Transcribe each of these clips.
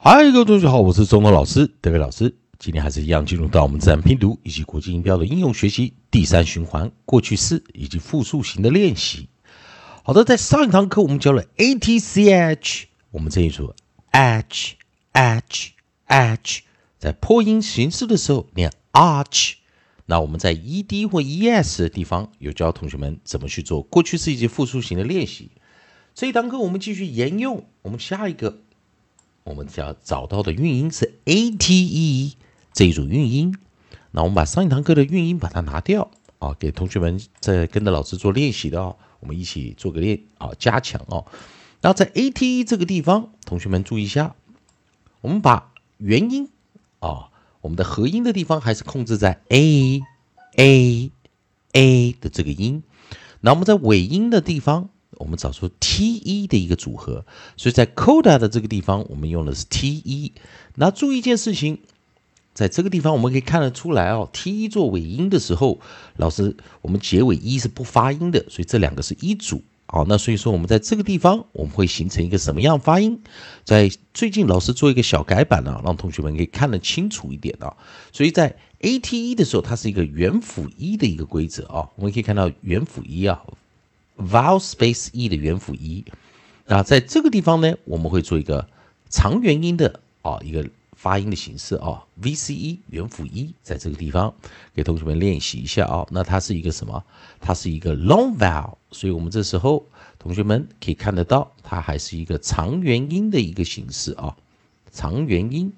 嗨，各位同学好，我是中文老师德伟老师。今天还是一样，进入到我们自然拼读以及国际音标的应用学习第三循环过去式以及复数型的练习。好的，在上一堂课我们教了 a t c h，我们这一组 h h h，在破音形式的时候念 arch。那我们在 e d 或 e s 的地方有教同学们怎么去做过去式以及复数型的练习。这一堂课我们继续沿用，我们下一个我们只要找到的韵音是 a t e 这一组韵音。那我们把上一堂课的韵音把它拿掉啊，给同学们在跟着老师做练习的哦，我们一起做个练啊，加强哦。然后在 a t e 这个地方，同学们注意一下，我们把元音啊。我们的合音的地方还是控制在 a a a 的这个音，那我们在尾音的地方，我们找出 t e 的一个组合，所以在 coda 的这个地方，我们用的是 t e。那注意一件事情，在这个地方我们可以看得出来哦，t e 做尾音的时候，老师我们结尾一是不发音的，所以这两个是一组。好，那所以说我们在这个地方，我们会形成一个什么样发音？在最近老师做一个小改版呢，让同学们可以看得清楚一点啊。所以在 a t e 的时候，它是一个元辅一的一个规则啊。我们可以看到元辅一啊，vowel space e 的元辅一。那在这个地方呢，我们会做一个长元音的啊一个。发音的形式啊，V C E 元辅一，在这个地方给同学们练习一下啊。那它是一个什么？它是一个 long vowel，所以我们这时候同学们可以看得到，它还是一个长元音的一个形式啊，长元音。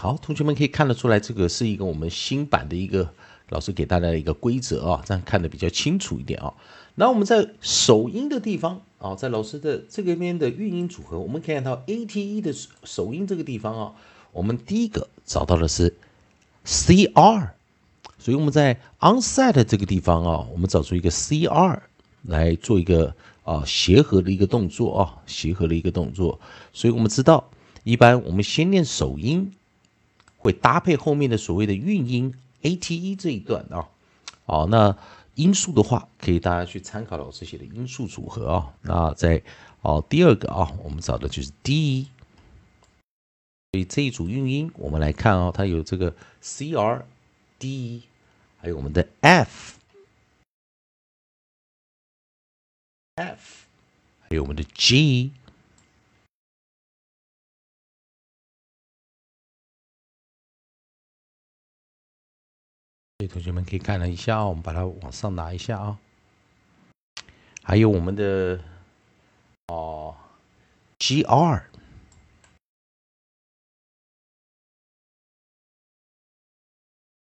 好，同学们可以看得出来，这个是一个我们新版的一个老师给大家的一个规则啊，这样看得比较清楚一点啊。那我们在首音的地方啊，在老师的这个边的韵音组合，我们可以看到 a t e 的首音这个地方啊，我们第一个找到的是 c r，所以我们在 onset 这个地方啊，我们找出一个 c r 来做一个啊协和的一个动作啊，协和的一个动作。所以我们知道，一般我们先念首音，会搭配后面的所谓的韵音 a t e 这一段啊，好那。音素的话，可以大家去参考老师写的音素组合啊。那在哦第二个啊，我们找的就是 D。所以这一组韵音，我们来看啊，它有这个 C R D，还有我们的 F F，还有我们的 G。所以同学们可以看了一下，我们把它往上拿一下啊。还有我们的哦，G R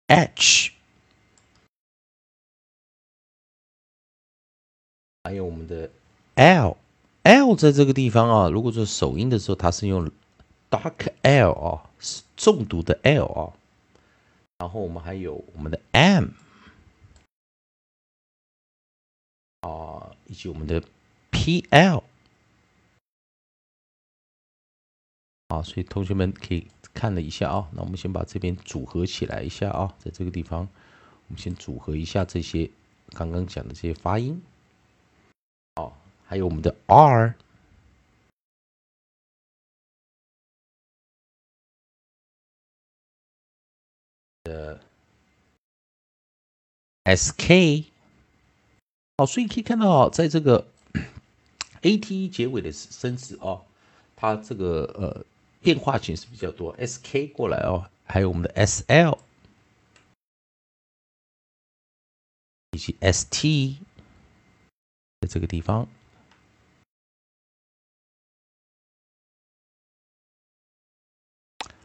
H，还有我们的 L L 在这个地方啊，如果说首音的时候，它是用 dark L 啊，是重读的 L 啊。然后我们还有我们的 M 啊，以及我们的 PL 啊，所以同学们可以看了一下啊。那我们先把这边组合起来一下啊，在这个地方，我们先组合一下这些刚刚讲的这些发音。哦，还有我们的 R。sk，好，所以可以看到，在这个 ate 结尾的生词哦，它这个呃变化形式比较多，sk 过来哦，还有我们的 sl 以及 st，在这个地方，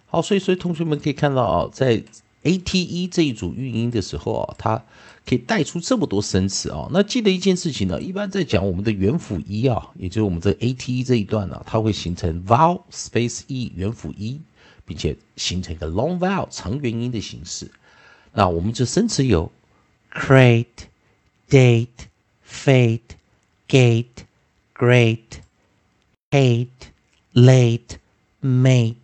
好，所以所以同学们可以看到啊，在 a t e 这一组韵音的时候啊，它可以带出这么多生词啊。那记得一件事情呢，一般在讲我们的元辅一啊，也就是我们这 a t e 这一段呢，它会形成 vowel space e 元辅一，并且形成一个 long vowel 长元音的形式。那我们这生词有 create、date、fate、gate、great、hate、late、mate、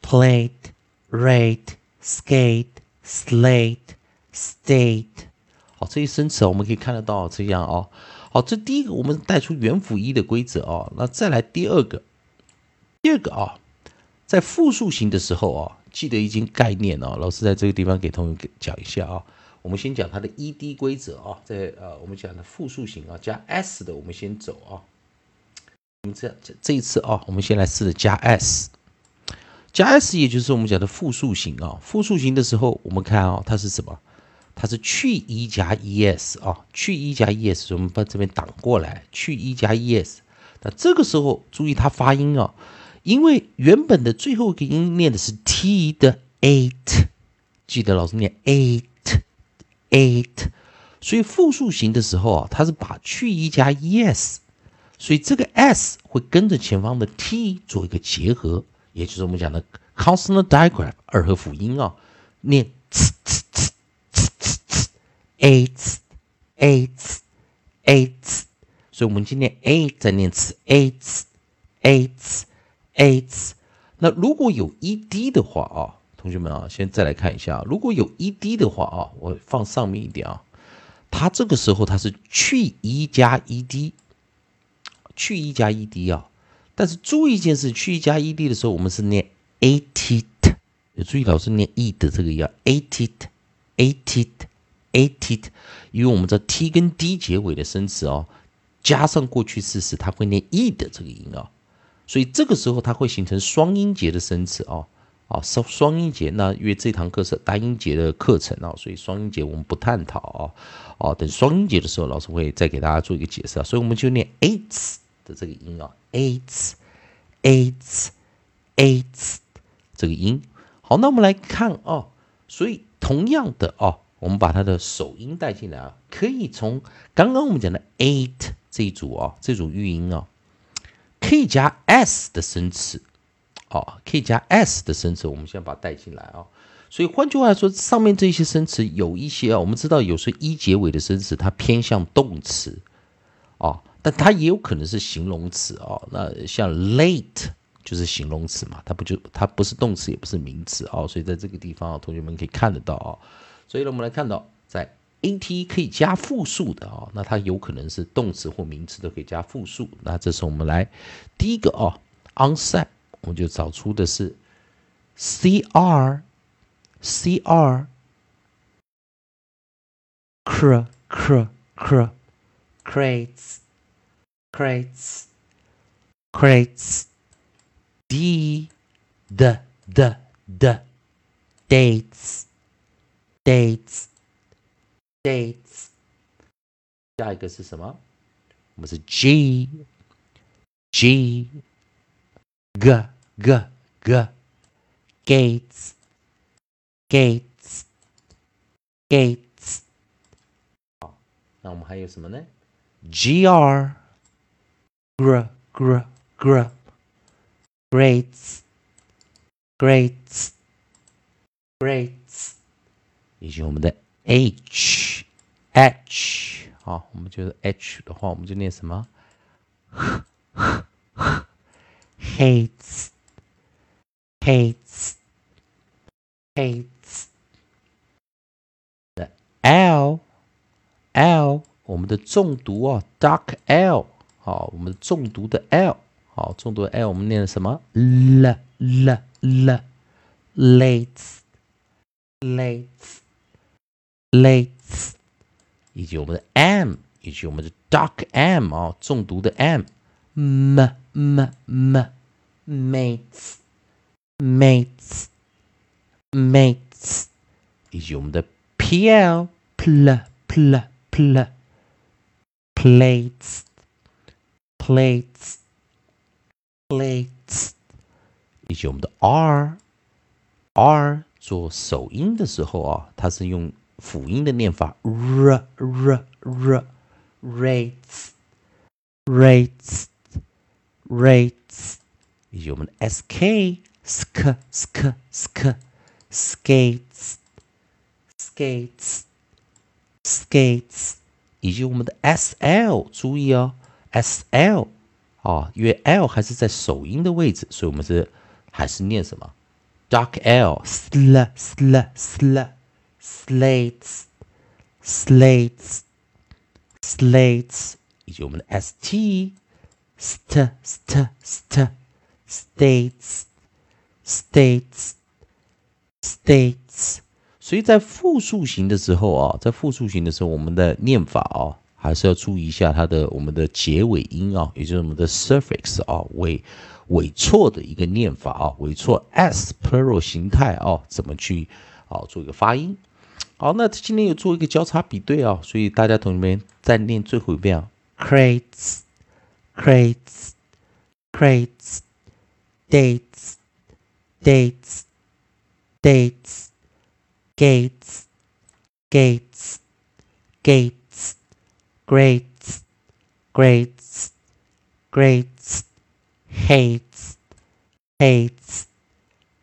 plate、rate。Skate, slate, state。好，这些生词我们可以看得到这样哦。好，这第一个我们带出元辅一的规则哦。那再来第二个，第二个啊，在复数型的时候啊，记得一经概念哦。老师在这个地方给同学讲一下啊。我们先讲它的 ED 规则啊，在呃我们讲的复数型啊，加 s 的我们先走啊。我们这这这一次啊，我们先来试着加 s，加 s 也就是我们讲的复数型啊。复数型的时候，我们看啊，它是什么？它是去一加 es 啊，去一加 es，我们把这边挡过来，去一加 es。那这个时候注意它发音啊，因为原本的最后一个音念的是 t 的 eight，记得老师念 eight。eight，所以复数型的时候啊，它是把去一加 es，所以这个 s 会跟着前方的 t 做一个结合，也就是我们讲的 consonant digraph 二合辅音啊、念 c c c c c c a c a c a c，所以我们今天 a 再念词 a c a c a c，那如果有 e d 的话啊、同学们啊，先再来看一下，如果有 e d 的话啊、我放上面一点啊、它这个时候它是去 e 加 e d，去 e 加 e d 啊、但是注意一件事，去一加 ed 的时候，我们是念 a t t，有注意老师念 e 的这个音 a t t a t t a t t，因为我们知道 t 跟 d 结尾的生词哦，加上过去式时，它会念 e 的这个音哦，所以这个时候它会形成双音节的生词哦。啊，双双音节，那因为这堂课是单音节的课程啊，所以双音节我们不探讨啊。哦，等双音节的时候，老师会再给大家做一个解释啊。所以我们就念 ETS 的这个音啊，eights，eights，eights 这个音。好，那我们来看啊，所以同样的哦，我们把它的首音带进来啊，可以从刚刚我们讲的 eight 这一组啊，这组韵音啊，可以加 s 的生词。哦，可以加 s 的生词，我们先把它带进来啊。所以换句话说，上面这些生词有一些啊，我们知道有时候一结尾的生词它偏向动词啊，但它也有可能是形容词啊。那像 late 就是形容词嘛，它不就它不是动词也不是名词啊。所以在这个地方啊，同学们可以看得到啊。所以呢，我们来看到在 at 可以加复数的啊，那它有可能是动词或名词都可以加复数。那这是我们来第一个啊，onset。我们就找出的是 C R C R cr cr cr crates crates crates D D D D dates dates dates 下一个是什么？我们是 G G G G G gates gates gates 好，那我们还有什么呢 ？G R gr gr gr grades grades grades 以及我们的 H H 好，我们觉得 H 的话，我们就念什么？hates hates hates 的 l l 我们的重读啊，dark l 好，我们重读的 l 好，重读的 l 我们念的什么？l l l lates lates lates 以及我们的 m 以及我们的 dark m 啊，重读的 m m m m mates mates mates 以及我们的 pl pl pl pl plates plates plates 以及我们的 r r 做首音的时候啊，它是用辅音的念法 r r r rates rates rates，以及我们的 s k sk sk sk skates skates skates， 以及我们的 s l，注意哦，s l 啊，因为 l 还是在首音的位置，所以我们是还是念什么？dark l sl sl sl slates slates slates 以及我们的 st st st st states states states， 所以在复数型的时候啊，在复数型的时候，我们的念法啊，还是要注意一下它的我们的结尾音啊，也就是我们的 suffix 啊，尾尾错的一个念法啊，尾错 s plural 形态啊，怎么去啊做一个发音？好，那今天有做一个交叉比对啊，所以大家同学们再念最后一遍啊，crates crates crates dates dates dates, gates, gates, gates, greats, greats, greats, hates, hates,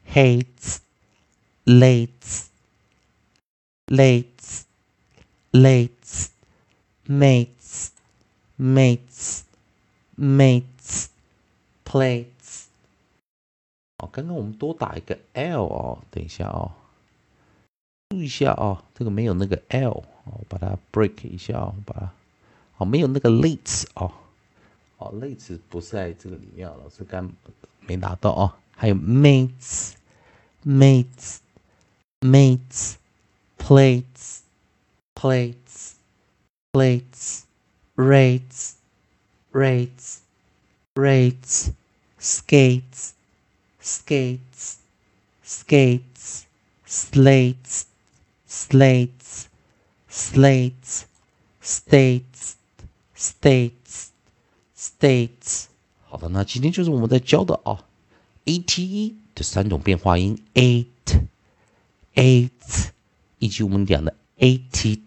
hates, lates, lates, lates, mates, mates, mates, plate. 哦，刚刚我们多打一个 L 哦，等一下哦， 注意一下哦，这个没有那个 L 哦，把它 break 一下哦，把它哦没有那个 lates 哦，哦 lates 不是在这个里面，老师刚没拿到哦，还有 mates，mates，mates，plates，plates，rates，rates，skates。skates, skates, slates, slates, slates, states, states, states。好的，那今天就是我们在教的啊，a t e 的三种变化音，eight, eight，以及我们讲的 eighty，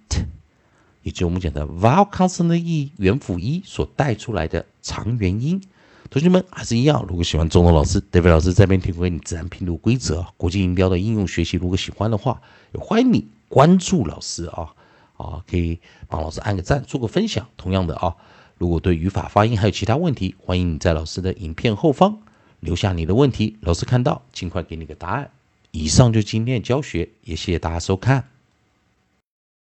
以及我们讲的 vowel consonant e 元辅 e 所带出来的长元音。同学们还是一样，如果喜欢中东老师，David 老师这边提供你自然拼读规则、国际音标的应用学习，如果喜欢的话，也欢迎你关注老师啊啊，可以帮老师按个赞，做个分享。同样的啊，如果对语法、发音还有其他问题，欢迎你在老师的影片后方留下你的问题，老师看到尽快给你个答案。以上就今天的教学，也谢谢大家收看。